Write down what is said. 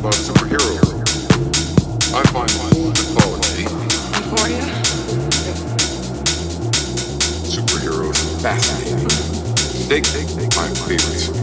about superheroes. I find mythology. Euphoria? Superheroes fascinating. They, they, they, my favorites.